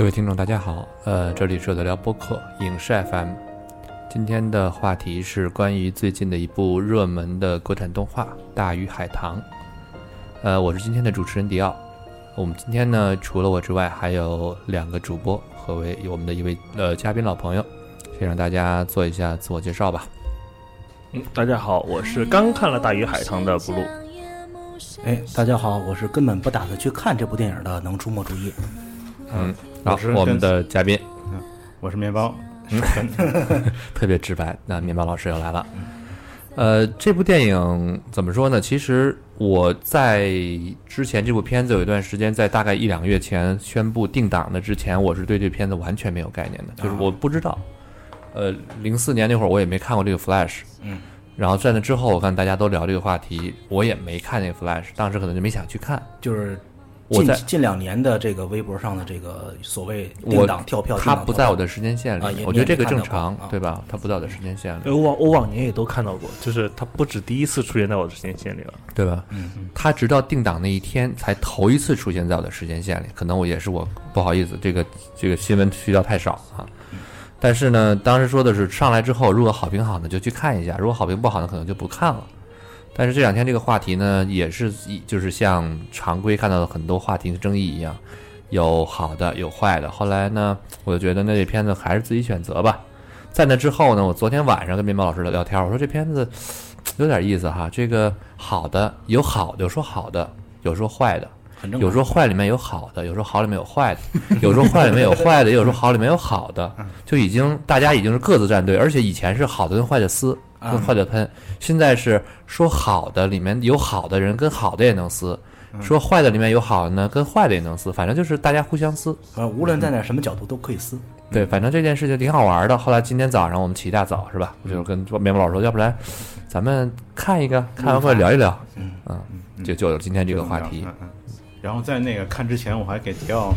各位听众，大家好，呃，这里是有的聊播客影视 FM，今天的话题是关于最近的一部热门的国产动画《大鱼海棠》。呃，我是今天的主持人迪奥。我们今天呢，除了我之外，还有两个主播和为我们的一位呃嘉宾老朋友，先让大家做一下自我介绍吧。嗯，大家好，我是刚看了《大鱼海棠》的布鲁。哎，大家好，我是根本不打算去看这部电影的能出没注意。嗯，好，我们的嘉宾，我是面包，特别直白。那面包老师又来了。呃，这部电影怎么说呢？其实我在之前这部片子有一段时间，在大概一两个月前宣布定档的之前，我是对这片子完全没有概念的，就是我不知道。呃，零四年那会儿我也没看过这个 Flash，嗯，然后在那之后，我看大家都聊这个话题，我也没看那个 Flash，当时可能就没想去看。就是我在近近两年的这个微博上的这个所谓我定档跳票，它定档跳票不在我的时间线里，啊我觉得这个正常，啊对吧？他不在我的时间线里。我，往我往年也都看到过，就是他不止第一次出现在我的时间线里了。对吧？嗯嗯他直到定档那一天才头一次出现在我的时间线里，可能我也是我不好意思，这个这个新闻渠道太少啊。但是呢，当时说的是上来之后，如果好评好呢就去看一下，如果好评不好呢可能就不看了。但是这两天这个话题呢，也是一就是像常规看到的很多话题的争议一样，有好的有坏的。后来呢，我就觉得那这片子还是自己选择吧。在那之后呢，我昨天晚上跟面包老师聊天，我说这片子有点意思哈，这个好的有好的，有说好的，有说坏的。有时候坏里面有好的，有时候好里面有坏的，有时候坏里面有坏的，也 有时候好里面有好的，就已经大家已经是各自站队，而且以前是好的跟坏的撕，跟坏的喷，现在是说好的里面有好的人跟好的也能撕，说坏的里面有好的呢，跟坏的也能撕，反正就是大家互相撕。呃，无论站在什么角度都可以撕。对，反正这件事情挺好玩的。后来今天早上我们起一大早是吧？我就跟面包老师说，要不然咱们看一个，看完会聊一聊。嗯嗯，就就有今天这个话题。然后在那个看之前，我还给迪奥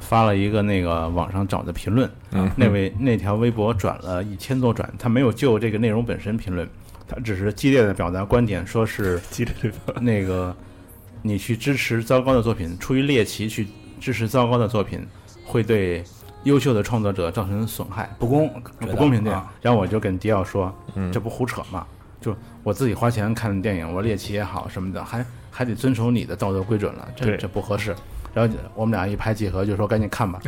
发了一个那个网上找的评论，嗯那位那条微博转了一千多转，他没有就这个内容本身评论，他只是激烈的表达观点，说是那个你去支持糟糕的作品，出于猎奇去支持糟糕的作品，会对优秀的创作者造成损害。不公，不公平对啊。然后我就跟迪奥说，嗯这不胡扯吗？就我自己花钱看的电影，我猎奇也好什么的，还还得遵守你的道德规准了，这这不合适。然后我们俩一拍即合，就说赶紧看吧。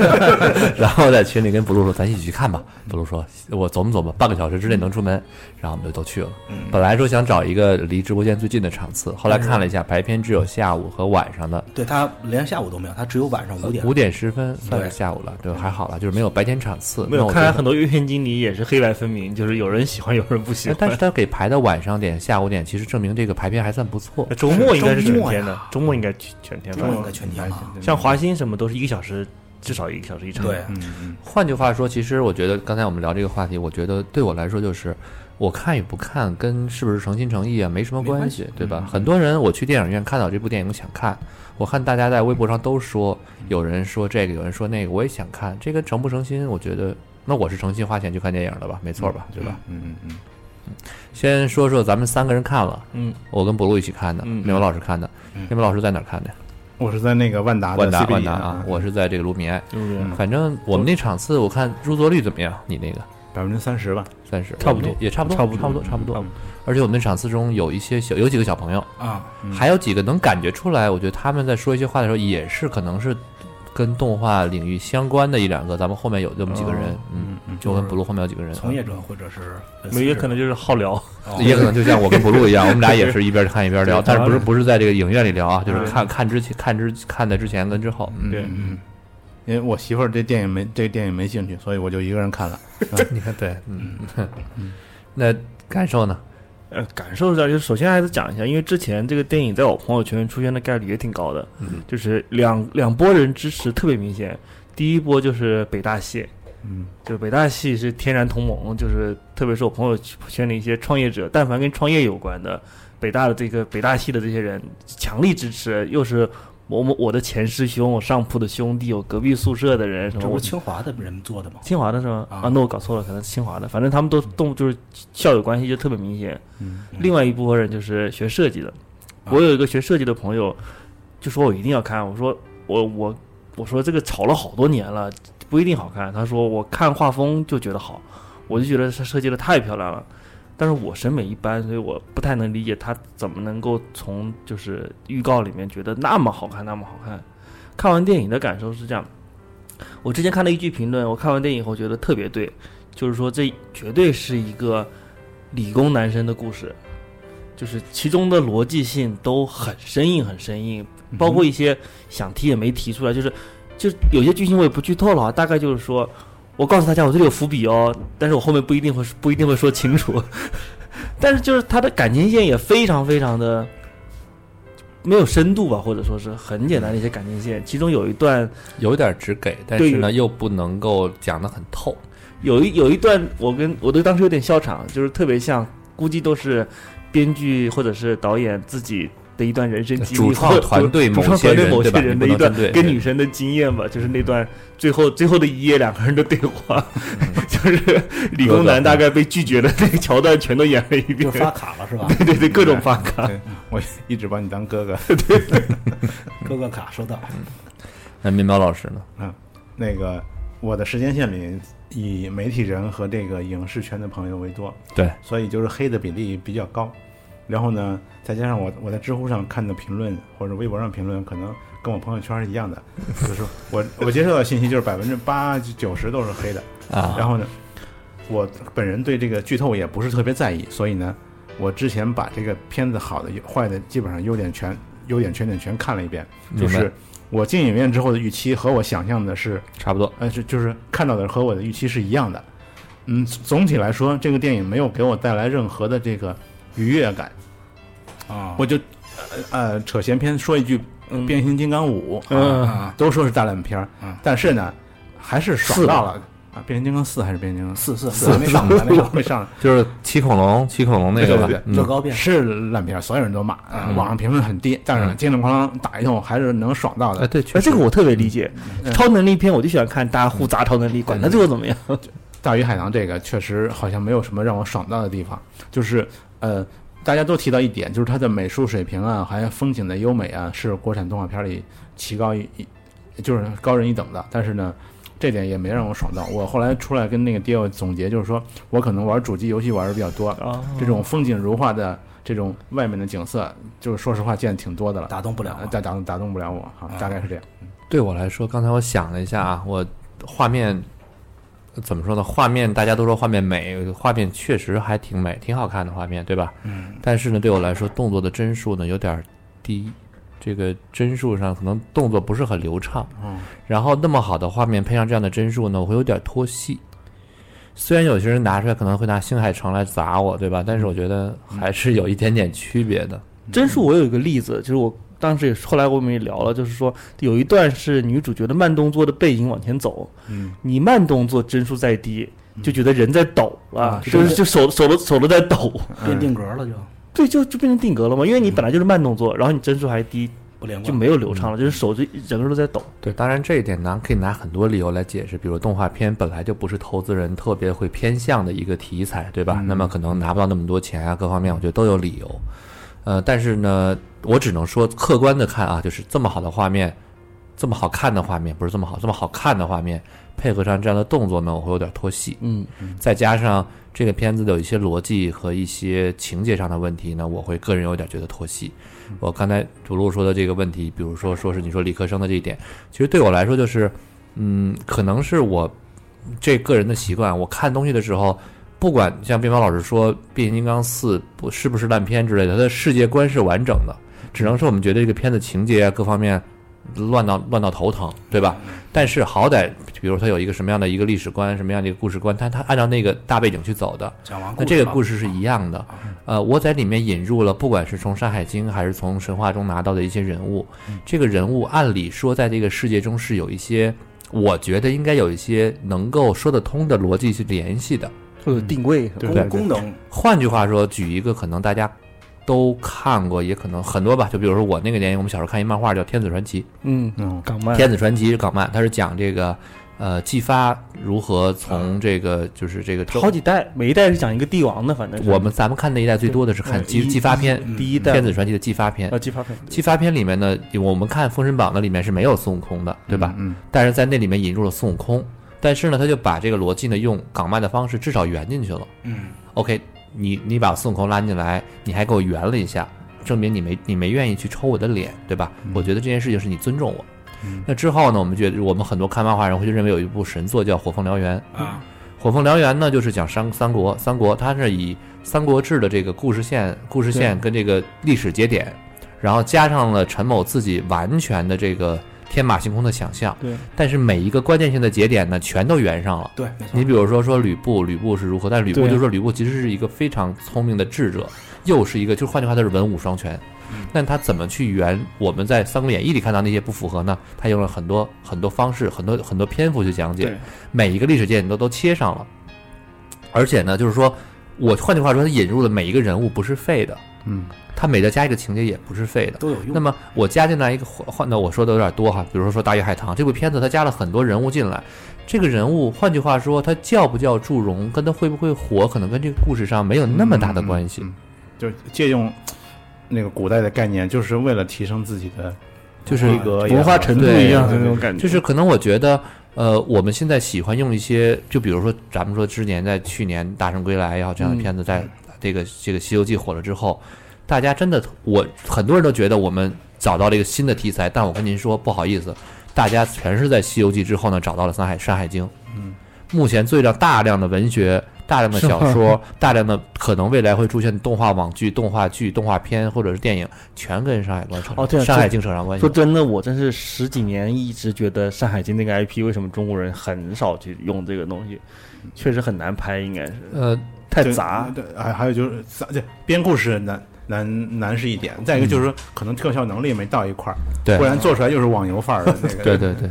然后在群里跟布鲁说：“咱一起去看吧。”布鲁说：“我琢磨琢磨，半个小时之内能出门。”然后我们就都去了。本来说想找一个离直播间最近的场次，后来看了一下，白天只有下午和晚上的对他连下午都没有，他只有晚上五点。五点十分，算是下午了，对，还好了，就是没有白天场次。没有，看来很多院线经理也是黑白分明，就是有人喜欢，有人不喜欢。但是他给排到晚上点、下午点，其实证明这个排片还算不错。周末应该是全周末呀天的，周末应该全天吧周末应该全天了。像华星什么都是一个小时，至少一个小时一场。对，换句话说，其实我觉得刚才我们聊这个话题，我觉得对我来说就是，我看与不看跟是不是诚心诚意啊没什么关系，对吧？很多人我去电影院看到这部电影想看，我看大家在微博上都说，有人说这个，有人说那个，我也想看，这个诚不诚心，我觉得那我是诚心花钱去看电影的吧，没错吧，对吧？嗯嗯嗯先说说咱们三个人看了，嗯，我跟博路一起看的，嗯美文老师看的，嗯面包老师在哪儿看的？我是在那个万达的万达万达啊，我是在这个卢米埃。就是嗯反正我们那场次我看入座率怎么样？你那个百分之三十吧。三十，差不多也差不多，差不多差不多，差不多。而且我们那场次中有一些小，有几个小朋友，啊，还有几个能感觉出来，我觉得他们在说一些话的时候，也是可能是跟动画领域相关的一两个。咱们后面有这么几个人，嗯，嗯就跟布鲁后面有几个人，从业者或者是也可能就是好聊，哦也可能就像我跟布鲁一样，我们俩也是一边看一边聊，但是不是不是在这个影院里聊啊，就是看看之前看之看的之前跟之后，嗯对嗯因为我媳妇儿对电影没对电影没兴趣，所以我就一个人看了。你看，对，嗯，那感受呢？呃，感受一下，就是首先还是讲一下，因为之前这个电影在我朋友圈出现的概率也挺高的，嗯。就是两两拨人支持特别明显。第一波就是北大系，嗯，就是北大系是天然同盟，就是特别是我朋友圈的一些创业者，但凡跟创业有关的，北大的这个北大系的这些人强力支持，又是我我我的前师兄，我上铺的兄弟，我隔壁宿舍的人什么，这不清华的人做的吗？清华的是吗？啊啊，那我搞错了，可能是清华的。反正他们都动就是校友关系就特别明显。嗯另外一部分人就是学设计的，啊我有一个学设计的朋友，就说我一定要看。我说我我我说这个炒了好多年了，不一定好看。他说我看画风就觉得好，我就觉得他设计的太漂亮了。但是我审美一般，所以我不太能理解他怎么能够从就是预告里面觉得那么好看，那么好看。看完电影的感受是这样，我之前看了一句评论，我看完电影以后觉得特别对，就是说这绝对是一个理工男生的故事，就是其中的逻辑性都很生硬，很生硬，包括一些想提也没提出来，就是就有些剧情我也不剧透了啊，大概就是说，我告诉大家我这里有伏笔哦，但是我后面不一定会不一定会说清楚，但是就是他的感情线也非常非常的没有深度吧，或者说是很简单的一些感情线，其中有一段有点只给，但是呢，又不能够讲得很透。有一有一段，我跟我都当时有点笑场，就是特别像，估计都是编剧或者是导演自己的一段人生经历，主创或团队主某些创团队某些人对吧人的一段跟女生的经验吧，就是那段最后最后的一页两个人的对话，就是理工男大概被拒绝的那个桥段全都演了一遍就，发卡了是吧？对对对，各种发卡。我一直把你当哥哥。哥哥卡收到。那面包老师呢？嗯那个我的时间线里以媒体人和这个影视圈的朋友为多，对，所以就是黑的比例比较高。然后呢，再加上我我在知乎上看的评论或者微博上评论，可能跟我朋友圈是一样的，就是我我接受到的信息就是百分之八九十都是黑的。啊，然后呢，我本人对这个剧透也不是特别在意，所以呢，我之前把这个片子好的、坏的，基本上优点全优点缺点全看了一遍，就是我进影院之后的预期和我想象的是差不多。呃，是就是看到的和我的预期是一样的。嗯，总体来说，这个电影没有给我带来任何的这个愉悦感。啊，我就呃呃扯闲篇说一句，嗯变形金刚五》嗯。啊，都说是大烂片儿嗯，但是呢，还是爽到了啊！变形金刚四还是变形金刚四？四四还没上，还没上，没上，就是骑恐龙，骑恐龙那个乐高变。是烂片儿，所有人都骂，网上评论很低，但是嗯。叮铃哐啷打一通，还是能爽到哎，的。对，确哎，实这个我特别理解，嗯。超能力片我就喜欢看大家互砸超能力，管他最后怎么样。大鱼海棠这个确实好像没有什么让我爽到的地方，就是呃，大家都提到一点，就是它的美术水平啊，还有风景的优美啊，是国产动画片里奇高一一，就是高人一等的。但是呢，这点也没让我爽到。我后来出来跟那个 Dio 总结，就是说我可能玩主机游戏玩的比较多，啊，这种风景如画的这种外面的景色，就是说实话见的挺多的了，打动不了打打动打动不了我哈，大概是这样。对我来说，刚才我想了一下啊，我画面怎么说呢？画面大家都说画面美，画面确实还挺美，挺好看的画面，对吧？嗯，但是呢，对我来说，动作的帧数呢有点儿低，这个帧数上可能动作不是很流畅。嗯，然后那么好的画面配上这样的帧数呢，我会有点脱戏。虽然有些人拿出来可能会拿星海城来砸我，对吧？但是我觉得还是有一点点区别的。帧数我有一个例子，就是我当时也后来我们也聊了，就是说有一段是女主角的慢动作的背影往前走，嗯，你慢动作帧数再低，就觉得人在抖了啊，就是。就手手都手都在抖，变定格了就。对，就就变成定格了嘛，因为你本来就是慢动作，然后你帧数还低，不连贯，就没有流畅了，就是手就整个都在抖。对，当然这一点呢，可以拿很多理由来解释，比如动画片本来就不是投资人特别会偏向的一个题材，对吧？嗯。那么可能拿不到那么多钱啊，各方面我觉得都有理由。呃，但是呢，我只能说客观的看啊，就是这么好的画面，这么好看的画面，不是这么好，这么好看的画面，配合上这样的动作呢，我会有点脱戏。嗯，再加上这个片子的有一些逻辑和一些情节上的问题呢，我会个人有点觉得脱戏。我刚才主路说的这个问题，比如说说是你说理科生的这一点，其实对我来说就是，嗯，可能是我这个人的习惯，我看东西的时候。不管像边方老师说《变形金刚四》不是不是烂片之类的，它的世界观是完整的，只能说我们觉得这个片子情节啊各方面乱到乱到头疼，对吧？但是好歹，比如他有一个什么样的一个历史观，什么样的一个故事观，他他按照那个大背景去走的，讲完那这个故事是一样的。呃，我在里面引入了，不管是从《山海经》还是从神话中拿到的一些人物，这个人物按理说在这个世界中是有一些，我觉得应该有一些能够说得通的逻辑去联系的。或者定位，对功功能换句话说，举一个可能大家都看过，也可能很多吧，就比如说我那个年龄，我们小时候看一漫画叫《天子传奇》，嗯，嗯，港漫，天子传奇》是港漫，它是讲这个呃姬发如何从这个就是这个好几代，每一代是讲一个帝王的，反正是。我们咱们看那一代最多的是看姬一姬发篇，嗯第一代天子传奇》的姬发篇呃，。激发篇，姬发篇里面呢，我们看《封神榜》的里面是没有孙悟空的，对吧？嗯，但是在那里面引入了孙悟空，但是呢，他就把这个逻辑呢用港漫的方式至少圆进去了。嗯。OK，你你把孙悟空拉进来，你还给我圆了一下，证明你没你没愿意去抽我的脸，对吧？我觉得这件事情是你尊重我。嗯那之后呢，我们觉得我们很多看漫画人会就认为有一部神作叫《火凤燎原》。啊火凤燎原呢，就是讲三三国，三国它是以《三国志》的这个故事线、故事线跟这个历史节点，然后加上了陈某自己完全的这个天马行空的想象，对，但是每一个关键性的节点呢，全都圆上了。对，你比如说说吕布，吕布是如何？但是吕布就说吕布其实是一个非常聪明的智者，又是一个，就换句话，他是文武双全。但他怎么去圆我们在《三国演义》里看到那些不符合呢？他用了很多很多方式，很多很多篇幅去讲解对，每一个历史节点都都切上了。而且呢，就是说我换句话说，他引入的每一个人物不是废的，嗯，他每再加一个情节也不是废的。都有用。那么我加进来一个换换的，我说的有点多哈，比如说说《大鱼海棠》这部片子，他加了很多人物进来，这个人物换句话说，他叫不叫祝融，跟他会不会火，可能跟这个故事上没有那么大的关系。嗯，嗯就借用那个古代的概念，就是为了提升自己的就是文化程度一样的那种感觉，就是可能我觉得，呃，我们现在喜欢用一些，就比如说咱们说之前在去年《大圣归来》也好这样的片子，在这个这个《西游记》火了之后，大家真的，我很多人都觉得我们找到了一个新的题材，但我跟您说不好意思，大家全是在《西游记》之后呢找到了《山海山海经》。嗯，目前最让大量的文学、大量的小说、大量的可能未来会出现动画网剧、动画剧、动画片或者是电影，全跟山海关扯上哦对啊山海经扯上关系说。真的，我真是十几年一直觉得《山海经》那个 IP 为什么中国人很少去用这个东西，确实很难拍，应该是呃，太杂。对，还还有就是杂，这编故事难难难是一点，再一个就是说可能特效能力没到一块儿，对不，然做出来就是网游范儿的那个。对对对，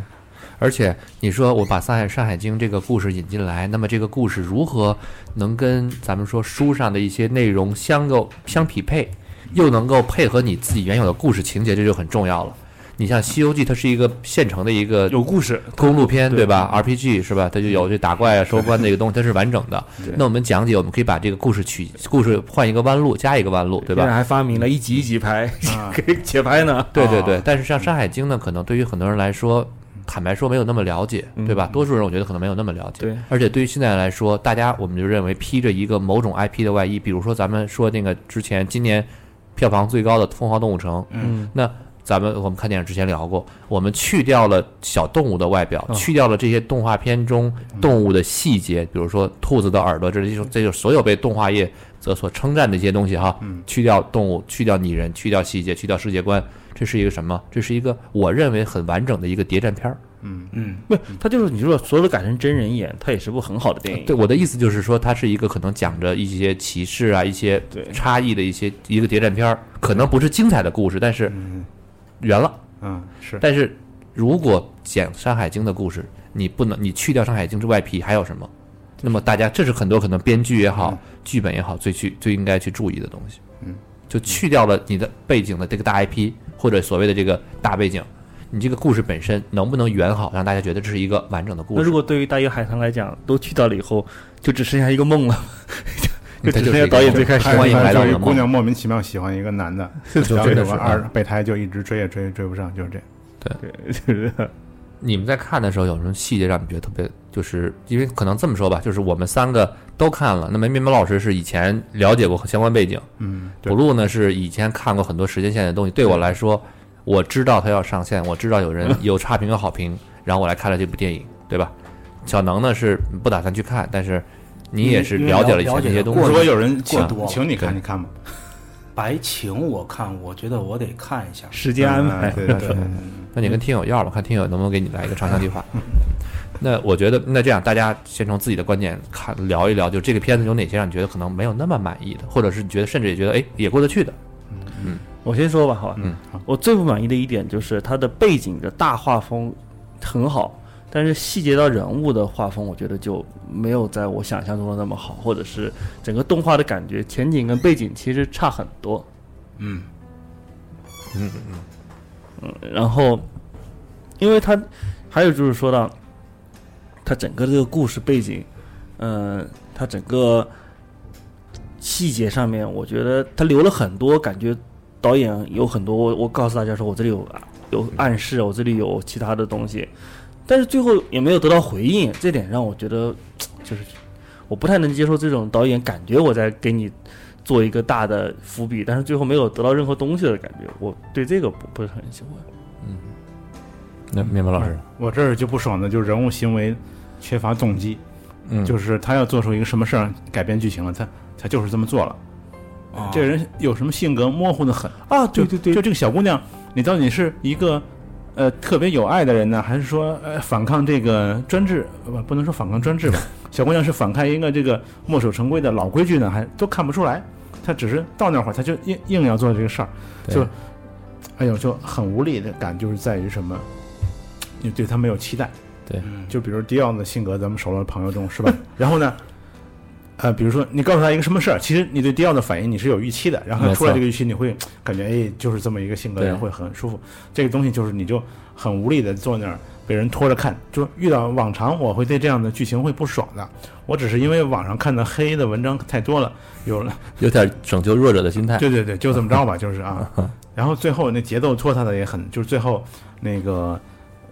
而且你说我把《山海山海经》这个故事引进来，那么这个故事如何能跟咱们说书上的一些内容相够相匹配，又能够配合你自己原有的故事情节，这就很重要了。你像《西游记》，它是一个现成的一个有故事，公路片，对对吧？RPG 是吧？它就有这打怪啊、收官这个东西，它是完整的。那我们讲解，我们可以把这个故事取故事换一个弯路，加一个弯路，对吧现在？还发明了一集一集拍，啊 可以且拍呢。对对对，但是像《山海经》呢，可能对于很多人来说，坦白说没有那么了解，对吧？多数人我觉得可能没有那么了解。对，而且对于现在来说，大家我们就认为披着一个某种 IP 的外衣，比如说咱们说那个之前今年票房最高的《疯狂动物城》，嗯，那咱们我们看电影之前聊过，我们去掉了小动物的外表，哦去掉了这些动画片中动物的细节，比如说兔子的耳朵，这是这就是所有被动画业则所称赞的一些东西哈。嗯去掉动物，去掉拟人，去掉细节，去掉世界观，这是一个什么？这是一个我认为很完整的一个谍战片儿。嗯嗯，不，他就是你说所有的改成真人演，它也是部很好的电影。对，我的意思就是说，它是一个可能讲着一些歧视啊、一些差异的一些一个谍战片儿，可能不是精彩的故事，但是嗯圆了。嗯是但是如果讲《山海经》的故事，你不能你去掉《山海经》之外皮还有什么？那么大家这是很多可能编剧也好、剧本也好最去最应该去注意的东西。嗯，就去掉了你的背景的这个大 IP 或者所谓的这个大背景，你这个故事本身能不能圆好，让大家觉得这是一个完整的故事？那如果对于大鱼海棠来讲，都去掉了以后，就只剩下一个梦了，就只剩下它就导演最开始欢迎来到我的梦就一姑娘莫名其妙喜欢一个男的，就 然后真的是有个二啊备胎就一直追也追追不上，就是这样。对，就是你们在看的时候有什么细节让你觉得特别？就是因为可能这么说吧，就是我们三个都看了。那么面包老师是以前了解过相关背景，嗯，对补录呢是以前看过很多时间线的东西。对我来说，我知道他要上线，我知道有人 有差评有好评，然后我来看了这部电影，对吧？小能呢是不打算去看，但是你也是了解了以了解前这些东西如。果有人请过多请你看，你看吗？白情我看，我觉得我得看一下。时间安排嗯。对对对，那你跟听友要吧，看听友能不能给你来一个长枪计划。那我觉得，那这样大家先从自己的观点看聊一聊，就这个片子有哪些让你觉得可能没有那么满意的，或者是你觉得甚至也觉得哎也过得去的。嗯我先说吧，好吧。嗯我最不满意的一点就是它的背景的大画风很好，但是细节到人物的画风，我觉得就没有在我想象中的那么好，或者是整个动画的感觉，前景跟背景其实差很多。嗯嗯嗯，嗯然后，因为他还有就是说到，他整个这个故事背景，嗯、他整个细节上面，我觉得他留了很多，感觉导演有很多，我我告诉大家说我这里有有暗示，我这里有其他的东西，但是最后也没有得到回应，这点让我觉得 就是我不太能接受这种导演感觉我在给你做一个大的伏笔，但是最后没有得到任何东西的感觉，我对这个不不是很喜欢。嗯那面包老师，我这儿就不爽的就是人物行为缺乏动机，嗯，就是他要做出一个什么事儿改变剧情了，他他就是这么做了。啊这人有什么性格模糊的很啊，对对对就这个小姑娘，你到底是一个呃特别有爱的人呢，还是说呃反抗这个专制？呃不，不能说反抗专制吧？小姑娘是反抗一个这个墨守成规的老规矩呢，还都看不出来。她只是到那会儿，他就硬硬要做这个事儿，就哎呦，就很无力的感，就是在于什么？你对他没有期待。对就比如迪奥的性格，咱们熟了的朋友中是吧？然后呢，呃，比如说你告诉他一个什么事儿，其实你对迪奥的反应你是有预期的，然后他出来这个预期，你会感觉哎，就是这么一个性格人会很舒服。这个东西就是你就很无力的坐那儿被人拖着看，就遇到往常我会对这样的剧情会不爽的。我只是因为网上看的黑的文章太多了，有了有点拯救弱者的心态。对对对，就这么着吧，就是啊。然后最后那节奏拖沓的也很，就是最后那个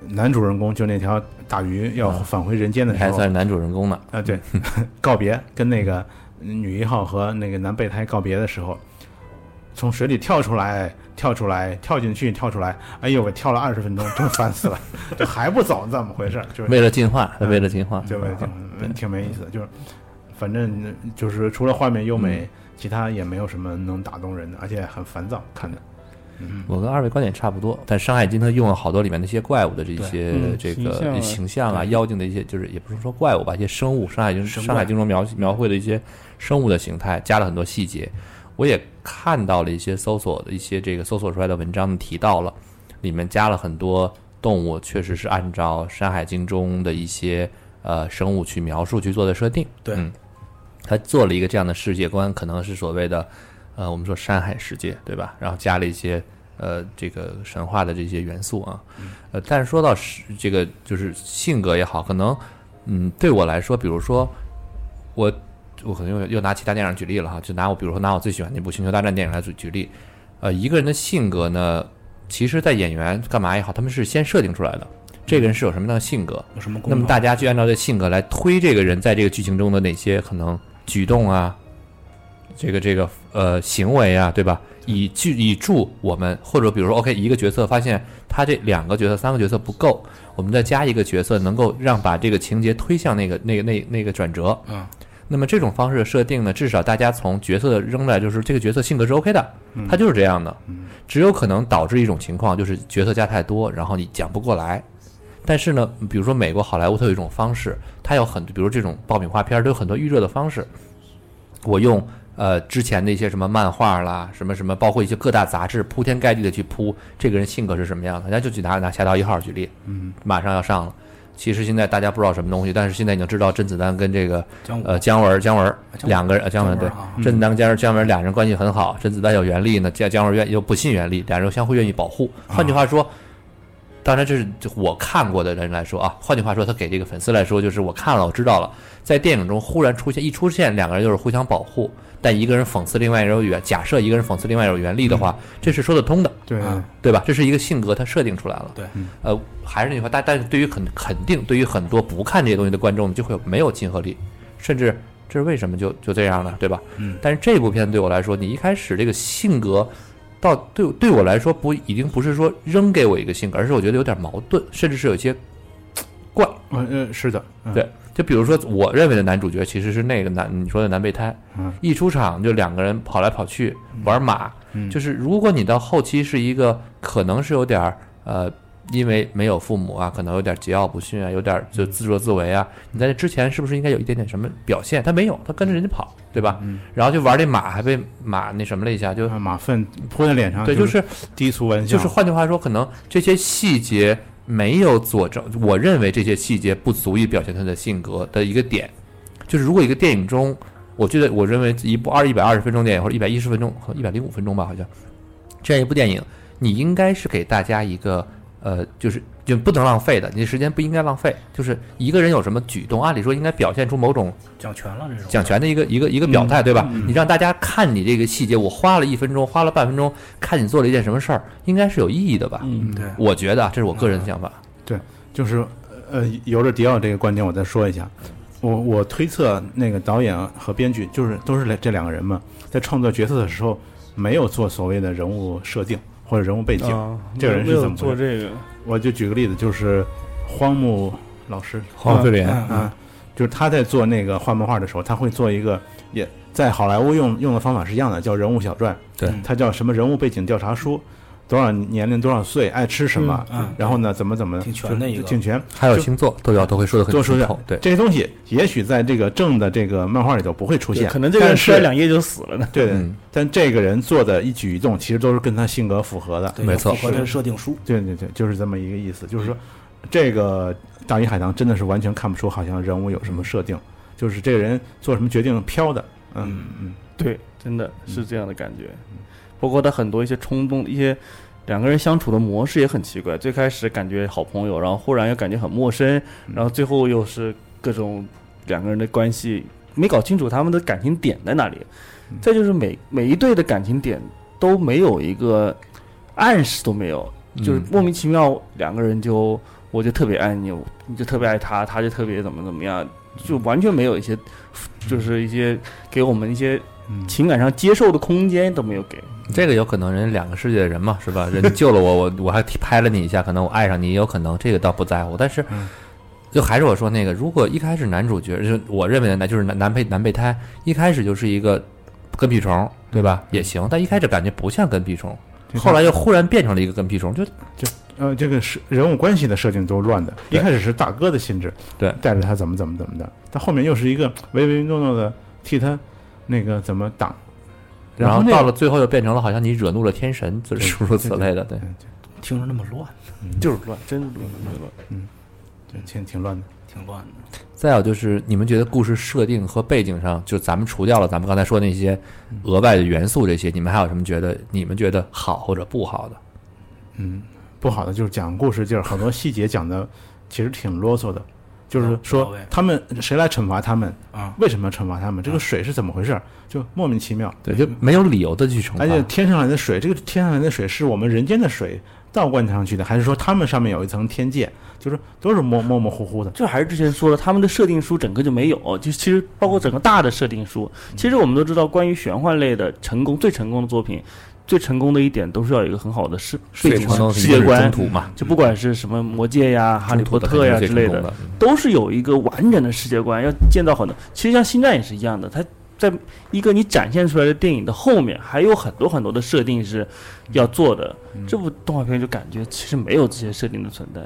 男主人公就那条大鱼要返回人间的时候，还算是男主人公呢。啊，对 告别跟那个女一号和那个男备胎告别的时候，从水里跳出来，跳出来，跳进去，跳出来，哎呦，我跳了二十分钟，真烦死了，这还不走，怎么回事？就是为了进化，他为了进化，就为了挺挺没意思的，就是反正就是除了画面优美，其他也没有什么能打动人的，而且很烦躁看的。嗯，我跟二位观点差不多，但《山海经》它用了好多里面的一些怪物的这些嗯这个形象啊、妖精的一些，就是也不是说怪物吧，一些生物，《山海经》《山海经》中描描绘的一些生物的形态，加了很多细节。我也看到了一些搜索的一些这个搜索出来的文章提到了，里面加了很多动物，确实是按照《山海经》中的一些呃生物去描述去做的设定。对嗯，他做了一个这样的世界观，可能是所谓的呃，我们说山海世界，对吧？然后加了一些呃这个神话的这些元素啊，呃，但是说到是这个就是性格也好，可能嗯对我来说，比如说我我可能又又拿其他电影举例了哈，就拿我比如说拿我最喜欢那部《星球大战》电影来举举例，呃，一个人的性格呢，其实在演员干嘛也好，他们是先设定出来的，这个人是有什么样的性格，有什么那么大家就按照这性格来推这个人在这个剧情中的哪些可能举动啊，这个这个呃行为啊，对吧？以助以助我们，或者比如说，OK，一个角色发现他这两个角色、三个角色不够，我们再加一个角色，能够让把这个情节推向那个那个那那个转折。嗯，那么这种方式的设定呢，至少大家从角色的扔来就是这个角色性格是 OK 的，他就是这样的。只有可能导致一种情况，就是角色加太多，然后你讲不过来。但是呢，比如说美国好莱坞，它有一种方式，它有很多，比如这种爆米花片儿都有很多预热的方式。我用呃之前的一些什么漫画啦，什么什么，包括一些各大杂志，铺天盖地的去铺这个人性格是什么样的。咱就去拿拿《侠盗一号》举例，嗯，马上要上了。其实现在大家不知道什么东西，但是现在已经知道甄子丹跟这个呃姜文姜文两个人，呃姜文对。甄子丹跟姜文姜文俩人关系很好，甄子丹有袁立呢，姜姜文愿又不信袁立，俩人又相互愿意保护。换句话说，当然这是就我看过的人来说啊，换句话说，他给这个粉丝来说，就是我看了，我知道了，在电影中忽然出现一出现两个人就是互相保护，但一个人讽刺另外一个人有原，假设一个人讽刺另外一个人有原力的话，这是说得通的。对，啊对吧？这是一个性格，它设定出来了。对，呃，还是那句话，但但是对于肯肯定，对于很多不看这些东西的观众，就会没有亲和力，甚至这是为什么就就这样呢？对吧？嗯。但是这部片对我来说，你一开始这个性格，到对对我来说不已经不是说扔给我一个性格，而是我觉得有点矛盾，甚至是有些怪。嗯嗯是的，嗯对，就比如说，我认为的男主角其实是那个男你说的男备胎，嗯一出场就两个人跑来跑去玩马，嗯就是如果你到后期是一个可能是有点儿呃因为没有父母啊，可能有点桀骜不驯啊，有点就自作自为啊。你在这之前是不是应该有一点点什么表现？他没有，他跟着人家跑，对吧？嗯然后就玩这马，还被马那什么了一下，就啊马粪泼在脸上，对，就就是低俗玩笑，就是换句话说，可能这些细节没有佐证，我认为这些细节不足以表现他的性格的一个点，就是如果一个电影中，我觉得我认为一部二一百二十分钟电影或者一百一十分钟和一百零五分钟吧，好像。这样一部电影，你应该是给大家一个呃，就是就不能浪费的，你的时间不应该浪费，就是一个人有什么举动，按理说应该表现出某种讲全了这种讲权的一个一个一个表态，对吧？你让大家看你这个细节，我花了一分钟，花了半分钟看你做了一件什么事儿，应该是有意义的吧？嗯，对，我觉得啊，这是我个人的想法。对就是呃，由着迪奥这个观点，我再说一下。我我推测那个导演和编剧就是都是这两个人嘛，在创作角色的时候没有做所谓的人物设定或者人物背景。啊，这个人是怎么做这个？我就举个例子，就是荒木老师。黄飞莲，嗯啊，就是他在做那个画漫画的时候，他会做一个也在好莱坞用用的方法是一样的，叫人物小传。对。他叫什么人物背景调查书，多少年龄多少岁，爱吃什么，嗯，然后呢怎么怎么挺全的一个就挺全。还有星座都要都会说的很清透。对，这些东西也许在这个正的这个漫画里头不会出现，可能这个人但是吃了两页就死了呢。对，嗯，但这个人做的一举一动其实都是跟他性格符合的。对没错符合这设定书，对对对，就是这么一个意思，就是说，这个大鱼海棠真的是完全看不出好像人物有什么设定，就是这个人做什么决定飘的，嗯嗯，对，真的是这样的感觉。包括他很多一些冲动，一些两个人相处的模式也很奇怪。最开始感觉好朋友，然后忽然又感觉很陌生，然后最后又是各种两个人的关系没搞清楚他们的感情点在哪里。再就是每每一对的感情点都没有一个暗示都没有，就是嗯莫名其妙两个人就我就特别爱你，你就特别爱他，他就特别怎么怎么样，就完全没有一些就是一些给我们一些嗯情感上接受的空间都没有给。这个有可能人两个世界的人嘛，是吧？人救了我，我我还拍了你一下，可能我爱上你，也有可能这个倒不在乎。但是嗯，就还是我说那个，如果一开始男主角就我认为的男就是男男配男备胎，一开始就是一个跟屁虫，对吧？也行，但一开始感觉不像跟屁虫，后来又忽然变成了一个跟屁虫，就就呃，这个是人物关系的设定都乱的。一开始是大哥的性质，对带着他怎么怎么怎么的，但后面又是一个唯唯诺诺的替他那个怎么挡，然后到了最后又变成了好像你惹怒了天神，就是诸如此类的，对。听着那么乱，就是乱，真是乱，乱。对挺挺乱的。挺乱的。再有就是，你们觉得故事设定和背景上，就咱们除掉了咱们刚才说那些额外的元素，这些你们还有什么觉得你们觉得好或者不好的？嗯，不好的就是讲故事，就是很多细节讲的其实挺啰嗦的，就是说他们谁来惩罚他们，啊，为什么要惩罚他们？这个水是怎么回事？就莫名其妙。对，就没有理由的去惩罚而且。天上来的水，这个天上来的水是我们人间的水倒灌上去的，还是说他们上面有一层天界？就是都是模模模糊糊的。就还是之前说的，他们的设定书整个就没有，就其实包括整个大的设定书，其实我们都知道，关于玄幻类的成功最成功的作品，最成功的一点都是要有一个很好的世背景最成功的世界观就不管是什么魔戒呀、哈利波特呀之类的，的，都是有一个完整的世界观，要建造很多。其实像星战也是一样的，它在一个你展现出来的电影的后面，还有很多很多的设定是要做的。这部动画片就感觉其实没有这些设定的存在。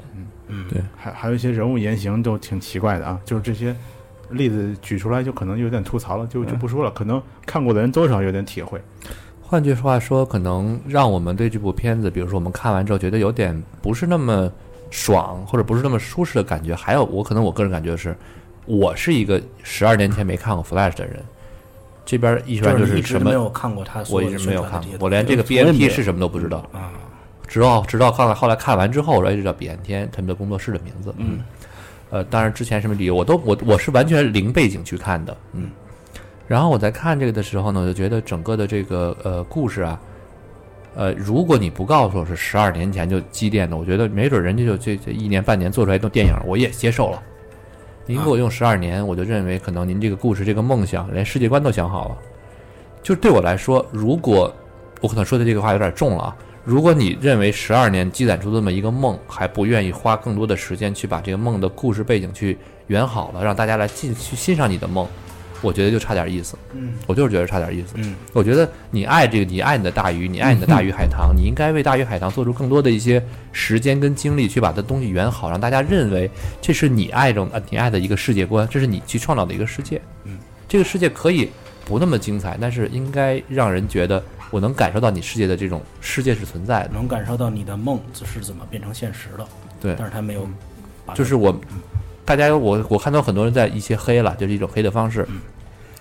嗯，对还还有一些人物言行都挺奇怪的啊，就是这些例子举出来就可能有点吐槽了，就就不说了。可能看过的人多少有点体会。换句话说，可能让我们对这部片子，比如说我们看完之后觉得有点不是那么爽，或者不是那么舒适的感觉。还有，我可能我个人感觉是，我是一个十二年前没看过 Flash 的人，这边一般就就是什么，没有看过他我一直没有看过我连这个 BNT 是什么都不知道。啊，直到直到后来后来看完之后，我才知道彼岸天他们的工作室的名字。嗯，呃，当然之前什么理由我都我我是完全零背景去看的，嗯。然后我在看这个的时候呢，我就觉得整个的这个呃故事啊，呃，如果你不告诉我是十二年前就积淀的，我觉得没准人家就这这一年半年做出来一部电影，我也接受了。您给我用十二年，我就认为可能您这个故事这个梦想连世界观都想好了。就对我来说，如果我可能说的这个话有点重了啊，如果你认为十二年积攒出这么一个梦，还不愿意花更多的时间去把这个梦的故事背景去圆好了，让大家来进去欣赏你的梦，我觉得就差点意思。嗯我就是觉得差点意思。嗯我觉得你爱这个，你爱你的大鱼，你爱你的大鱼海棠，你应该为大鱼海棠做出更多的一些时间跟精力，去把它东西圆好，让大家认为这是你爱中啊你爱的一个世界观，这是你去创造的一个世界。嗯，这个世界可以不那么精彩，但是应该让人觉得我能感受到你世界的这种世界是存在的。能感受到你的梦是怎么变成现实的，对但是他没有，就是我，大家我我看到很多人在一些黑了，就是一种黑的方式，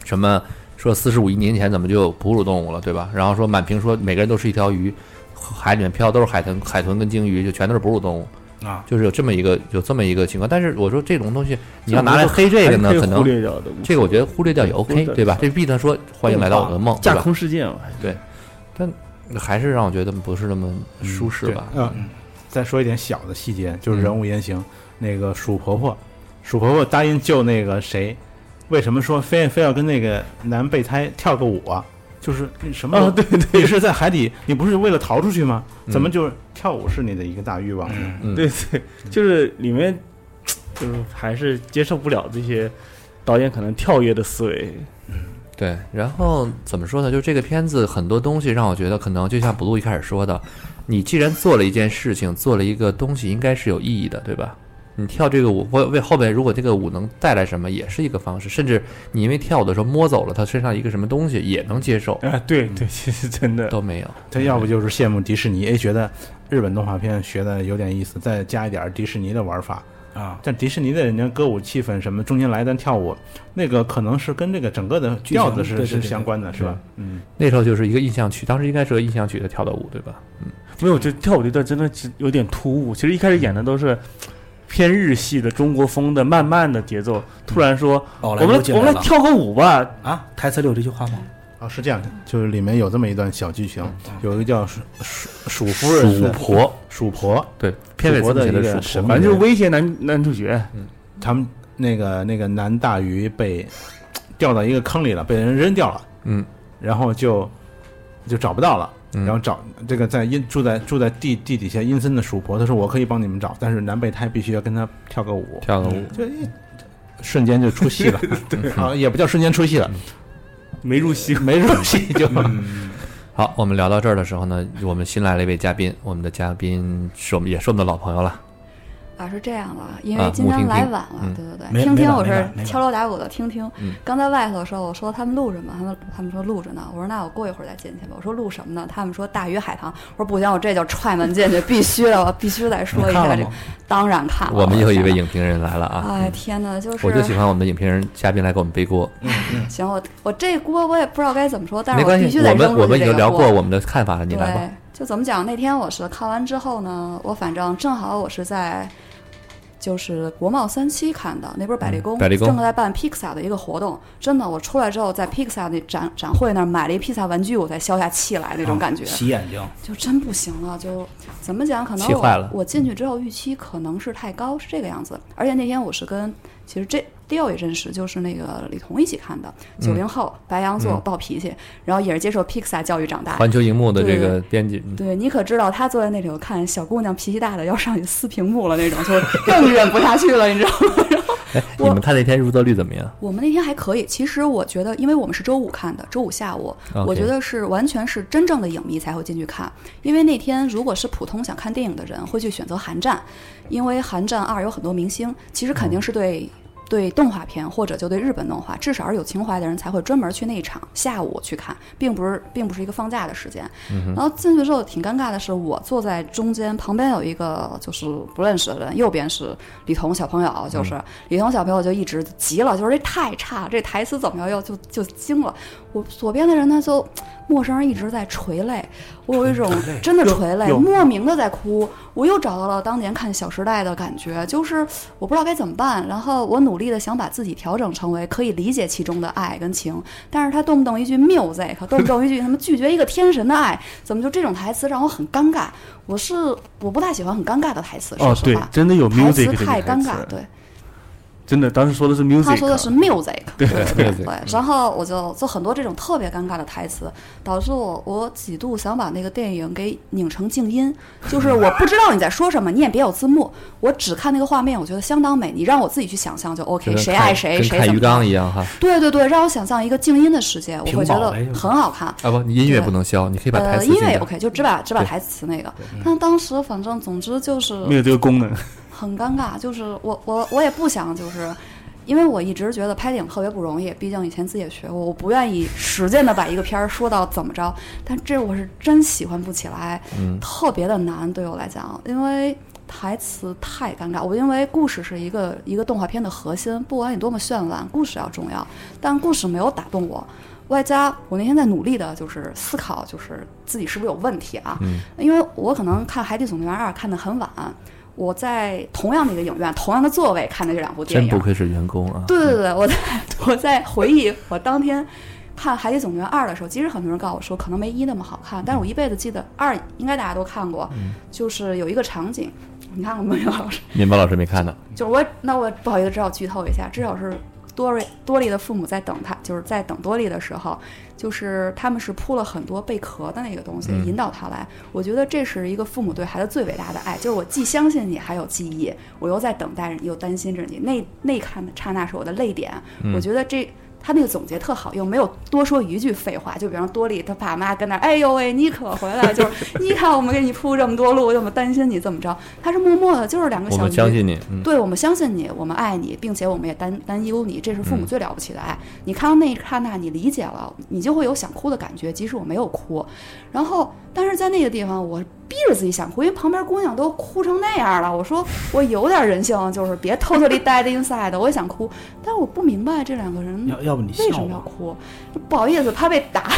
什么说四十五亿年前怎么就有哺乳动物了，对吧？然后说满屏说每个人都是一条鱼，海里面漂都是海豚、海豚跟鲸鱼，就全都是哺乳动物，啊，就是有这么一个有这么一个情况。但是我说这种东西你要拿来黑这个呢，可能这个我觉得忽略掉也 OK，对吧？这毕竟说欢迎来到我的梦，对架吧？空世界嘛，对，但还是让我觉得不是那么舒适吧。嗯，再说一点小的细节，就是人物言行，那个鼠婆婆，鼠婆婆答应救那个谁，为什么说非非要跟那个男备胎跳个舞啊？就是你什么？啊对对，你是在海底，你不是为了逃出去吗？嗯怎么就是跳舞是你的一个大欲望？对对，就是里面就是还是接受不了这些导演可能跳跃的思维，对，然后怎么说呢？就这个片子很多东西让我觉得，可能就像布鲁一开始说的，你既然做了一件事情，做了一个东西，应该是有意义的，对吧？你跳这个舞，为为后边如果这个舞能带来什么，也是一个方式。甚至你因为跳舞的时候摸走了他身上一个什么东西，也能接受，啊，对对，其实真的都没有。他要不就是羡慕迪士尼，哎，觉得日本动画片学的有点意思，再加一点迪士尼的玩法。啊，但迪士尼的人家歌舞气氛什么，中间来一段跳舞，那个可能是跟这个整个的调子是是相关的，是吧？嗯，那时候就是一个印象曲，当时应该是个印象曲的跳的舞，对吧？嗯没有，就跳舞这段真的是有点突兀。其实一开始演的都是偏日系的中国风的慢慢的节奏，突然说我们来我们来跳个舞吧，啊，台词里有这句话吗？啊，是这样的，就是里面有这么一段小剧情，嗯有一个叫鼠鼠鼠夫人鼠婆，鼠婆，对，片尾的字写的一个鼠婆，神反正就是威胁男男主角，他们那个那个男大鱼被掉到一个坑里了，被人扔掉了，嗯。然后就就找不到了。嗯。然后找这个在阴住在住在地地底下阴森的鼠婆，她说我可以帮你们找，但是男备胎必须要跟他跳个舞，跳个舞，就一瞬间就出戏了，对 啊，也不叫瞬间出戏了，没入戏。没入戏就。好，我们聊到这儿的时候呢，我们新来了一位嘉宾，我们的嘉宾是我们也是我们的老朋友了，啊，是这样的，因啊为今天来晚了，嗯对对对，听听我是敲锣打鼓的听听。嗯刚在外头的时候，我说他们录什么？他们他们说录着呢。我说那我过一会儿再进去吧。我说录什么呢？他们说大鱼海棠。我说不行，我这就踹门进去，必须的，我必须得说一下这。当然看了，我们又一位影评人来了啊，哎天哪，就是我就喜欢我们的影评人嘉宾来给我们背锅，行，我我这锅我也不知道该怎么说，但没关系，是我必须得我们我们已经聊过我们的看法了，你来吧。对，就怎么讲？那天我是看完之后呢，我反正正好我是在。就是国贸三期看的，那不是百丽宫，正在办 Pixar 的一个活动。真的，我出来之后，在 Pixar 那展展会那儿买了一披萨玩具，我才消下气来那种感觉，洗眼睛，就真不行了。就怎么讲？可能我我进去之后预期可能是太高，是这个样子。而且那天我是跟其实这第二也认识，就是那个李彤一起看的，九零后白羊座嗯暴脾气，然后也是接受 Pixar 教育长大的。环球荧幕的这个编辑，嗯对你可知道，他坐在那里，我看小姑娘脾气大的要上去撕屏幕了那种，就更忍不下去了，你知道吗？然后哎，你们看那天入座率怎么样？我们那天还可以，其实我觉得，因为我们是周五看的，周五下午我觉得是完全是真正的影迷才会进去看，因为那天如果是普通想看电影的人，会去选择寒战，因为寒战二有很多明星，其实肯定是对。对动画片或者就对日本动画，至少是有情怀的人才会专门去那一场下午去看，并不是并不是一个放假的时间。然后进去之后挺尴尬的是，我坐在中间，旁边有一个就是不认识的人，右边是李彤小朋友，就是、李彤小朋友就一直急了，就是这太差，这台词怎么样？又就就惊了。我左边的人呢，就陌生人一直在垂泪，我有一种真的垂泪，莫名的在哭。我又找到了当年看《小时代》的感觉，就是我不知道该怎么办。然后我努力的想把自己调整成为可以理解其中的爱跟情，但是他动不动一句 music，动不动一句什么拒绝一个天神的爱，怎么就这种台词让我很尴尬？我是我不太喜欢很尴尬的台词，哦说，实话，，对真的有台词太尴尬，对。真的，当时说的是 music，他说的是 music，对对对，然后我就做很多这种特别尴尬的台词，导致我我几度想把那个电影给拧成静音，就是我不知道你在说什么，你也别有字幕，我只看那个画面，我觉得相当美，你让我自己去想象就 OK，谁爱谁，跟看鱼谁怎么着，缸一样哈。对对对，让我想象一个静音的世界，我会觉得很好看。啊不，你音乐不能消，你可以把台呃，词音乐也 OK，就只把只把台词那个，但当时反正总之就是没有这个功能。很尴尬，就是我我我也不想就是。因为我一直觉得拍电影特别不容易，毕竟以前自己也学过，我不愿意使劲的把一个片儿说到怎么着，但这我是真喜欢不起来，嗯特别的难对我来讲，因为台词太尴尬。我因为故事是一个一个动画片的核心，不管你多么绚烂，故事要重要，但故事没有打动我。外加我那天在努力的就是思考，就是自己是不是有问题啊？嗯因为我可能看《海底总动员二》看得很晚，我在同样的一个影院、同样的座位看的这两部电影，真不愧是员工啊！对对对，我在 我在回忆我当天看《海底总动员二》的时候，其实很多人告诉我说可能没一那么好看，但是我一辈子记得二应该大家都看过，就是有一个场景，你看过没有，老师？面包老师没看呢，就是我那我不好意思，只好剧透一下，至少是多瑞多利的父母在等他，就是在等多利的时候，就是他们是铺了很多贝壳的那个东西、嗯引导他来。我觉得这是一个父母对孩子最伟大的爱，就是我既相信你还有记忆，我又在等待着你，又担心着你。那那一看的刹那是我的泪点，嗯我觉得这。他那个总结特好，又没有多说一句废话。就比方多莉他爸妈跟那儿，哎呦喂，你可回来！就是你看我们给你铺这么多路，又么担心你怎么着？他是默默的，就是两个我小鱼。们相信你，嗯，对我们相信你，我们爱你，并且我们也担担忧你，这是父母嗯最了不起的爱。你看到那一刹那，你理解了，你就会有想哭的感觉，即使我没有哭。然后，但是在那个地方，我逼着自己想哭，因为旁边姑娘都哭成那样了。我说我有点人性，就是别 totally dead inside，我也想哭，但是我不明白这两个人要要不你为？什么要哭？不好意思，怕被打，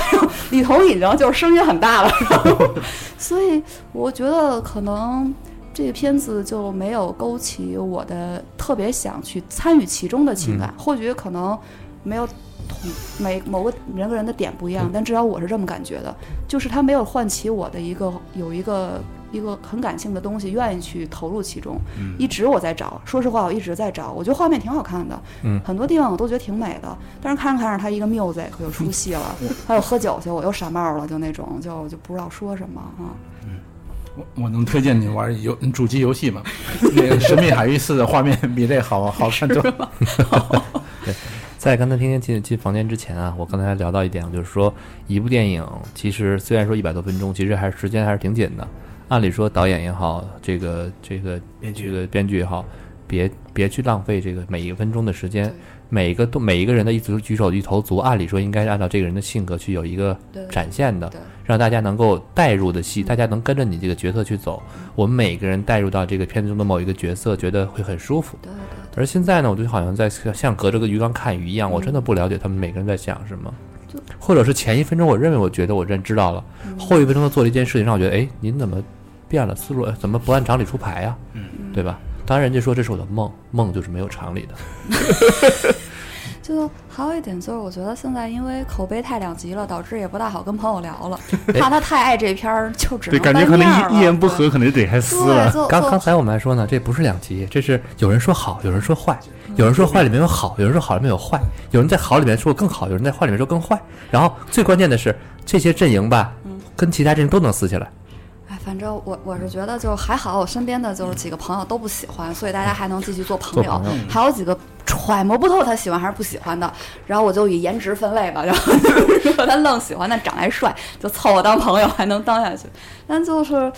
里头已经就是声音很大了，所以我觉得可能这个片子就没有勾起我的特别想去参与其中的情感，或许可能没有同每某个人跟人的点不一样，但至少我是这么感觉的，就是他没有唤起我的一个有一个。一个很感性的东西，愿意去投入其中。一直我在找，说实话，我一直在找。我觉得画面挺好看的，嗯很多地方我都觉得挺美的。但是看着看着，他一个 music 又出戏了，还有喝酒去，我又傻帽了，就那种，就就不知道说什么啊。我我能推荐你玩游主机游戏吗？那个《神秘海域四》的画面比这好好看多了。在刚才天天进进房间之前啊，我刚才聊到一点，就是说一部电影其实虽然说一百多分钟，其实还是时间还是挺紧的。按理说导演也好，这个这个编剧这个编剧也好，别别去浪费这个每一个分钟的时间，每一个动每一个人的一举举手一投足，按理说应该是按照这个人的性格去有一个展现的，让大家能够带入的戏，大家能跟着你这个角色去走。我们每个人带入到这个片子中的某一个角色，觉得会很舒服。对对而现在呢，我就好像在像隔着个鱼缸看鱼一样，我真的不了解他们每个人在想什么，或者是前一分钟我认为我觉得我认知道了，后一分钟他做了一件事情让我觉得，哎，您怎么变了思路？哎怎么不按常理出牌呀、对吧？当然，人家说这是我的梦，梦就是没有常理的。就还有一点就是，我觉得现在因为口碑太两极了，导致也不大好跟朋友聊了，怕他太爱这片儿，就只对，能感觉可能一一言不合，可能就得开撕，了。刚刚才我们还说呢，这不是两极，这是有人说好，有人说坏，有人说坏里面有好，有人说好里面有坏，有人在好里面说更好，有人在坏里面说更坏。然后最关键的是，这些阵营吧，跟其他阵营都能撕起来。哎，反正我我是觉得就还好，我身边的就是几个朋友都不喜欢，所以大家还能继续做朋友。做朋友还有几个揣摩不透他喜欢还是不喜欢的，然后我就以颜值分类吧，然后如果 他愣喜欢，那长得还帅，就凑合当朋友，还能当下去。但就是。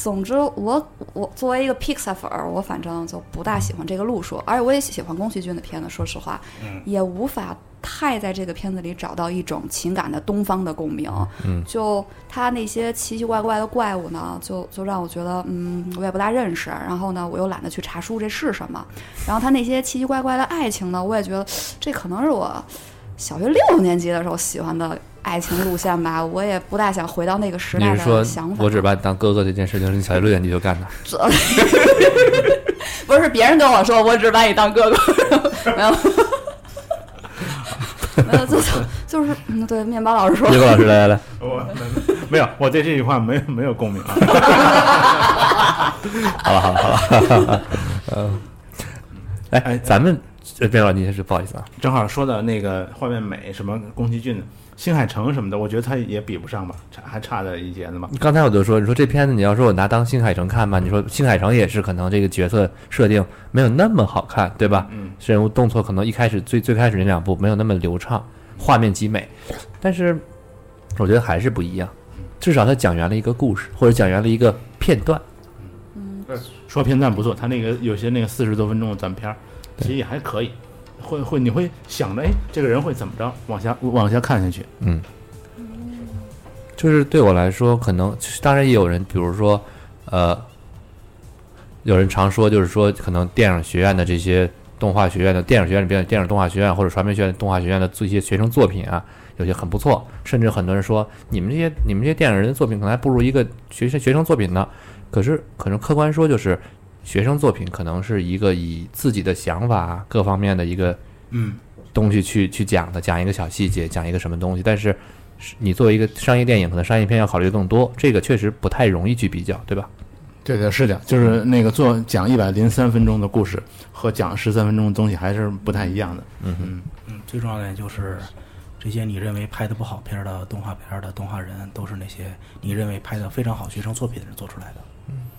总之我，我作为一个 Pixar 粉儿，我反正就不大喜欢这个路数，而且我也喜欢宫崎骏的片子，说实话，也无法太在这个片子里找到一种情感的东方的共鸣。嗯就他那些奇奇怪怪的怪物呢，就就让我觉得，嗯，我也不大认识。然后呢，我又懒得去查书这是什么。然后他那些奇奇怪怪的爱情呢，我也觉得这可能是我小学六年级的时候喜欢的爱情路线吧。我也不大想回到那个时代你说的想法。我只把你当哥哥这件事情是你小学六年级就干的？不是别人跟我说，我只把你当哥哥，没有。没有，就就就是，嗯，对，面包老师说，面包老师来来来，我没有，我对这句话没有没有共鸣啊。好了好了好了，嗯，哎，咱们呃，边老你先是不好意思啊，正好说到那个画面美，什么宫崎骏、新海诚什么的，我觉得他也比不上吧，差还差着一截子嘛。刚才我就说，你说这片子你要说我拿当新海诚看吧，你说新海诚也是可能这个角色设定没有那么好看，对吧？嗯，人物动作可能一开始最最开始那两部没有那么流畅，画面极美，但是我觉得还是不一样，至少他讲圆了一个故事，或者讲圆了一个片段。嗯说片段不错，他那个有些那个四十多分钟的短片儿，其实也还可以，会会你会想着，哎，这个人会怎么着，往下往下看下去。嗯，就是对我来说，可能当然也有人，比如说，呃，有人常说，就是说，可能电影学院的这些动画学院的电影学院里边电影动画学院或者传媒学院动画学院的做一些学生作品啊，有些很不错，甚至很多人说，你们这些你们这些电影人的作品可能还不如一个学生学生作品呢。可是，可能客观说，就是学生作品可能是一个以自己的想法各方面的一个嗯，东西去去讲的，讲一个小细节，讲一个什么东西。但是是你作为一个商业电影，可能商业片要考虑的更多，这个确实不太容易去比较，对吧？对的，是的，就是那个做讲一百零三分钟的故事和讲十三分钟的东西还是不太一样的。嗯哼，嗯，嗯，最重要的就是这些你认为拍的不好片儿的动画片儿的动画人，都是那些你认为拍的非常好学生作品的人做出来的。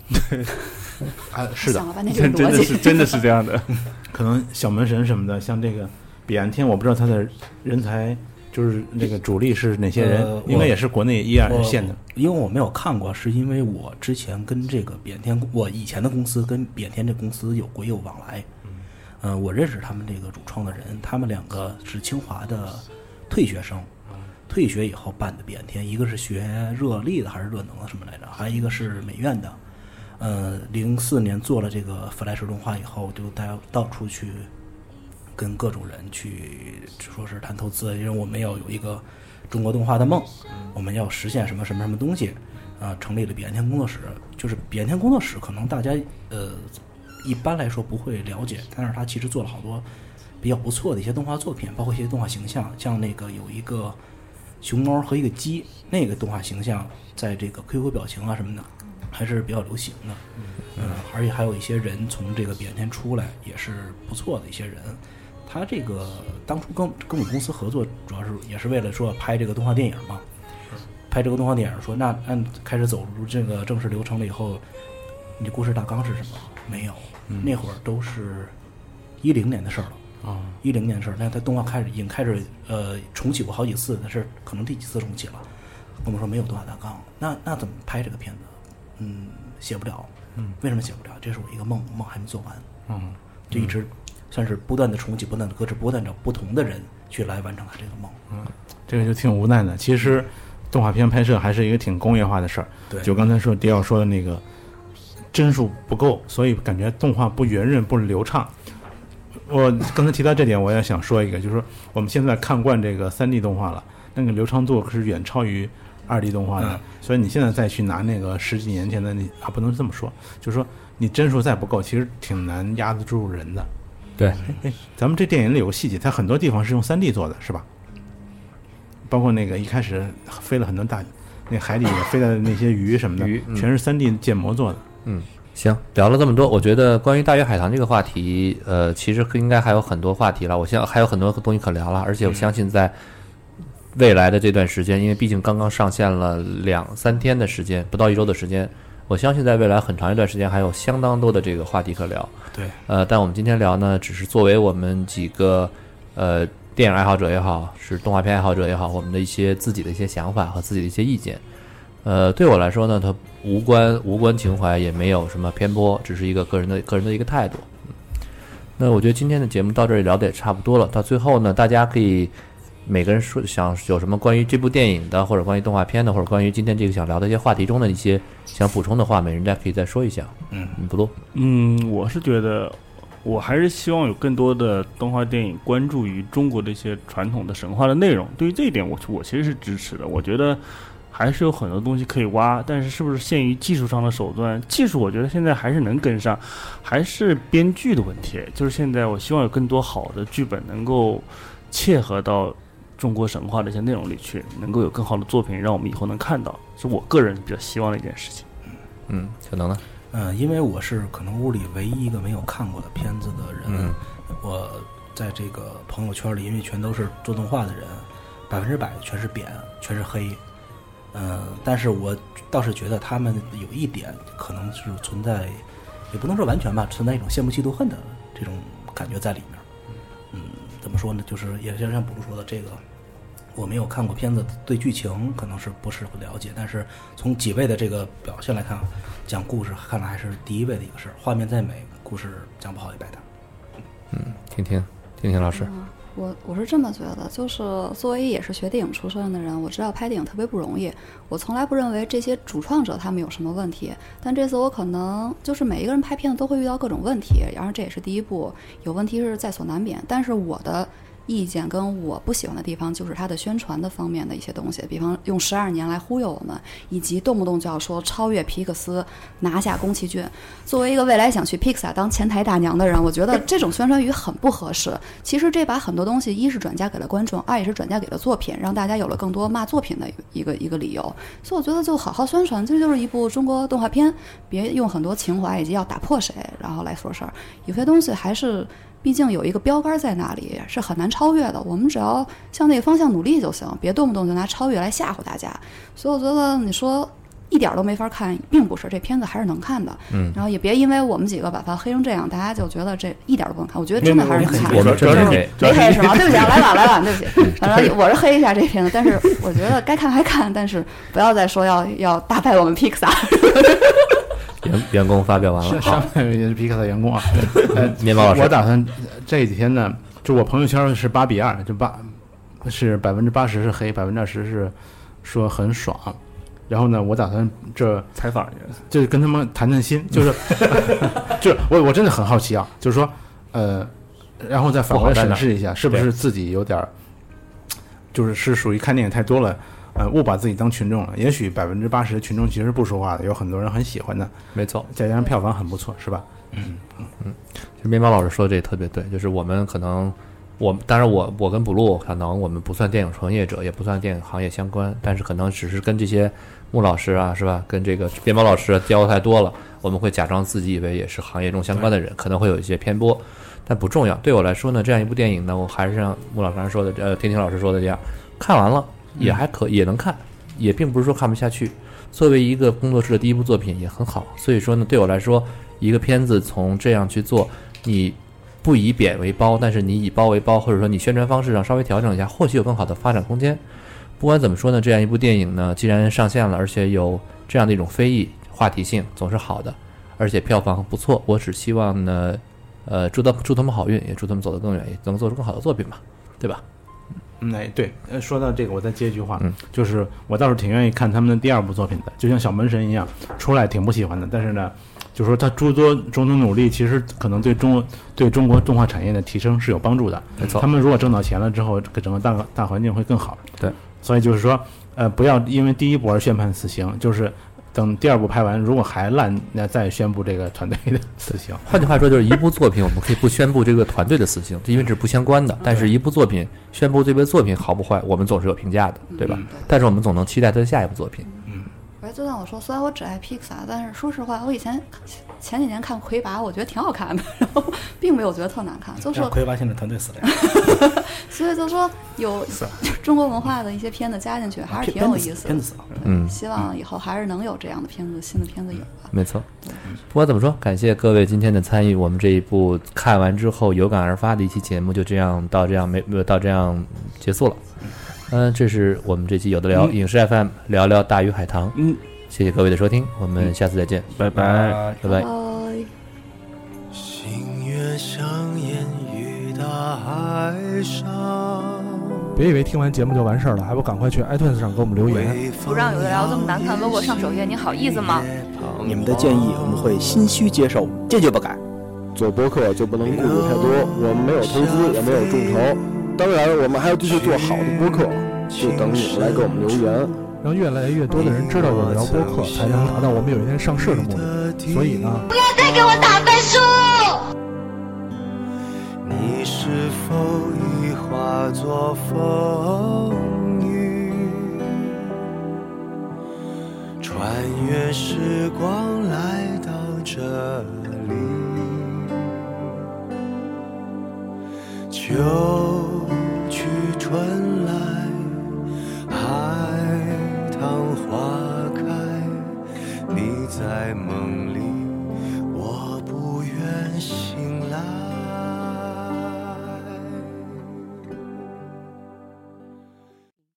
啊，是的想，了半天这个真真，的是真的是这样的。可能小门神什么的，像这个彼岸天，我不知道他的人才就是那个主力是哪些人，呃应该也是国内一二我线的。因为我没有看过，是因为我之前跟这个扁天，我以前的公司跟扁天这公司有过业务往来。嗯、我认识他们这个主创的人，他们两个是清华的退学生，退学以后办的扁天，一个是学热力的还是热能的什么来着，还有一个是美院的。呃，零四年做了这个 Flash 动画以后，就大家到处去跟各种人去说是谈投资，因为我们要有一个中国动画的梦，我们要实现什么什么什么东西，啊、成立了彼岸天工作室。就是彼岸天工作室，可能大家呃一般来说不会了解，但是他其实做了好多比较不错的一些动画作品，包括一些动画形象，像那个有一个熊猫和一个鸡，那个动画形象在这个 QQ 表情啊什么的还是比较流行的。嗯，而且还有一些人从这个彼岸天出来，也是不错的一些人。他这个当初跟跟我们公司合作，主要是也是为了说拍这个动画电影嘛。拍这个动画电影，说那按开始走入这个正式流程了以后，你的故事大纲是什么？没有，那会儿都是一零年的事儿了。啊，一零年的事儿，那他动画开始已经开始呃重启过好几次，但是可能第几次重启了？跟我们说没有动画大纲，那那怎么拍这个片子？嗯，写不了。嗯，为什么写不了？这是我一个梦，梦还没做完。嗯，就一直算是不断的重启，不断的搁置，不断找不同的人去来完成他这个梦。嗯这个就挺无奈的。其实动画片拍摄还是一个挺工业化的事儿。对就刚才说迪奥说的那个帧数不够，所以感觉动画不圆润、不流畅。我刚才提到这点，我也想说一个，就是说我们现在看惯这个三 D 动画了，那个流畅度可是远超于二 D 动画的。嗯所以你现在再去拿那个十几年前的你啊，不能这么说，就是说你帧数再不够，其实挺难压得住人的。对，哎，咱们这电影里有个细节，它很多地方是用三 D 做的，是吧？包括那个一开始飞了很多大，那海里飞的那些鱼什么的，鱼嗯全是三 D 建模做的。嗯行，聊了这么多，我觉得关于大鱼海棠这个话题，呃，其实应该还有很多话题了。我相还有很多东西可聊了，而且我相信在未来的这段时间，因为毕竟刚刚上线了两三天的时间，不到一周的时间，我相信在未来很长一段时间还有相当多的这个话题可聊。对，呃，但我们今天聊呢，只是作为我们几个呃电影爱好者也好，是动画片爱好者也好，我们的一些自己的一些想法和自己的一些意见。呃，对我来说呢，它无关无关情怀，也没有什么偏颇，只是一个个人的个人的一个态度。嗯那我觉得今天的节目到这里聊的也差不多了。到最后呢，大家可以每个人说想有什么关于这部电影的，或者关于动画片的，或者关于今天这个想聊的一些话题中的一些想补充的话，每人家可以再说一下。嗯，嗯，不多。嗯，我是觉得，我还是希望有更多的动画电影关注于中国的一些传统的神话的内容。对于这一点我，我其实是支持的。我觉得还是有很多东西可以挖，但是是不是限于技术上的手段？技术我觉得现在还是能跟上，还是编剧的问题。就是现在我希望有更多好的剧本能够切合到中国神话的一些内容里去，能够有更好的作品让我们以后能看到，是我个人比较希望的一件事情。嗯，小能呢？嗯，因为我是可能屋里唯一一个没有看过的片子的人，嗯我在这个朋友圈里，因为全都是做动画的人，百分之百全是扁，全是黑。嗯、但是我倒是觉得他们有一点可能是存在，也不能说完全吧，存在一种羡慕嫉妒恨的这种感觉在里面。嗯，怎么说呢？就是也像像补录说的，这个我没有看过片子，对剧情可能是不是很了解，但是从几位的这个表现来看，讲故事看来还是第一位的一个事儿。画面再美，故事讲不好也白搭。嗯听听听听老师，嗯我我是这么觉得，就是作为也是学电影出身的人，我知道拍电影特别不容易。我从来不认为这些主创者他们有什么问题，但这次我可能就是每一个人拍片子都会遇到各种问题，然后这也是第一步，有问题是在所难免。但是我的意见跟我不喜欢的地方，就是它的宣传的方面的一些东西，比方用十二年来忽悠我们，以及动不动就要说超越皮克斯，拿下宫崎骏。作为一个未来想去 Pixar 当前台大娘的人，我觉得这种宣传语很不合适。其实这把很多东西，一是转嫁给了观众，二也是转嫁给了作品，让大家有了更多骂作品的一个一个理由。所以我觉得就好好宣传，这就是一部中国动画片，别用很多情怀以及要打破谁，然后来说事儿。有些东西还是。毕竟有一个标杆在那里，是很难超越的。我们只要向那个方向努力就行，别动不动就拿超越来吓唬大家。所以我觉得你说一点儿都没法看，并不是这片子还是能看的。嗯然后也别因为我们几个把它黑成这样，大家就觉得这一点儿都不能看。我觉得真的还是能看。我们真的黑，没黑是吗？对不起啊，来晚来晚，对不起。反正我是黑一下这片子，但是我觉得该看还看，但是不要再说要要打败我们 Pixar。员员工发表完了，上好也是皮克的员工啊。呃，面包老师。我打算这几天呢，就我朋友圈是八比二，就八是百分之八十是黑，百分之二十是说很爽。然后呢，我打算这采访去，就是跟他们谈谈心，就是就是我我真的很好奇啊，就是说呃，然后再反过来审视一下，是不是自己有点儿，就是是属于看电影太多了，呃，误把自己当群众了。也许百分之八十的群众其实不说话的，有很多人很喜欢的，没错。再加上票房很不错，是吧？嗯嗯其实面包老师说的这也特别对，就是我们可能，我当然我我跟补录可能我们不算电影从业者，也不算电影行业相关，但是可能只是跟这些穆老师啊，是吧？跟这个面包老师交流太多了，我们会假装自己以为也是行业中相关的人，可能会有一些偏颇，但不重要。对我来说呢，这样一部电影呢，我还是像穆老师刚才说的，呃，听听老师说的这样，看完了也还可也能看，也并不是说看不下去。作为一个工作室的第一部作品也很好，所以说呢，对我来说，一个片子从这样去做，你不以扁为褒，但是你以褒为褒，或者说你宣传方式上稍微调整一下，或许有更好的发展空间。不管怎么说呢，这样一部电影呢，既然上线了，而且有这样的一种非议话题性，总是好的，而且票房不错。我只希望呢，呃，祝他祝他们好运，也祝他们走得更远，也能做出更好的作品吧，对吧？嗯，哎，对，呃，说到这个，我再接一句话，嗯就是我倒是挺愿意看他们的第二部作品的，就像小门神一样，出来挺不喜欢的，但是呢，就说他诸多种种努力，其实可能对中对中国动画产业的提升是有帮助的。没错他，们如果挣到钱了之后，整个大大环境会更好。对，所以就是说，呃，不要因为第一部而宣判死刑，就是等第二部拍完，如果还烂，那再宣布这个团队的死刑。换句话说，就是一部作品，我们可以不宣布这个团队的死刑，因为这是不相关的。但是，一部作品宣布这部作品好不坏，我们总是有评价的，对吧？但是我们总能期待他的下一部作品。哎，就像我说，虽然我只爱 Pixar，但是说实话，我以前前几年看《魁拔》，我觉得挺好看的，然后并没有觉得特难看，就是让魁拔现在团队死了呀，所以就说有 中国文化的一些片子加进去，还是挺有意思的片子。死了。嗯，希望以后还是能有这样的片子，新的片子有吧。没错。不管怎么说，感谢各位今天的参与。我们这一部看完之后有感而发的一期节目，就这样到这样没没有到这样结束了。嗯，这是我们这期有的聊影视 FM 聊聊大鱼海棠。嗯，谢谢各位的收听，我们下次再见，拜拜。拜拜。拜。星月相沿于大海上，别以为听完节目就完事儿了，还不赶快去 iTunes 上给我们留言。不让有的聊这么难看 logo 上首页，你好意思吗？你们的建议我们会心虚接受，坚决不改。做播客就不能顾虑太多，我们没有投资，也没有众筹，当然我们还要继续做好的播客，就等你们来给我们留言。让越来越多的人知道有的聊播客，才能达到我们有一天上市的目的。所以呢，不要再给我打分数！你是否已化作风雨，穿越时光来到这里？秋去春来海棠花开你在梦里我不愿醒。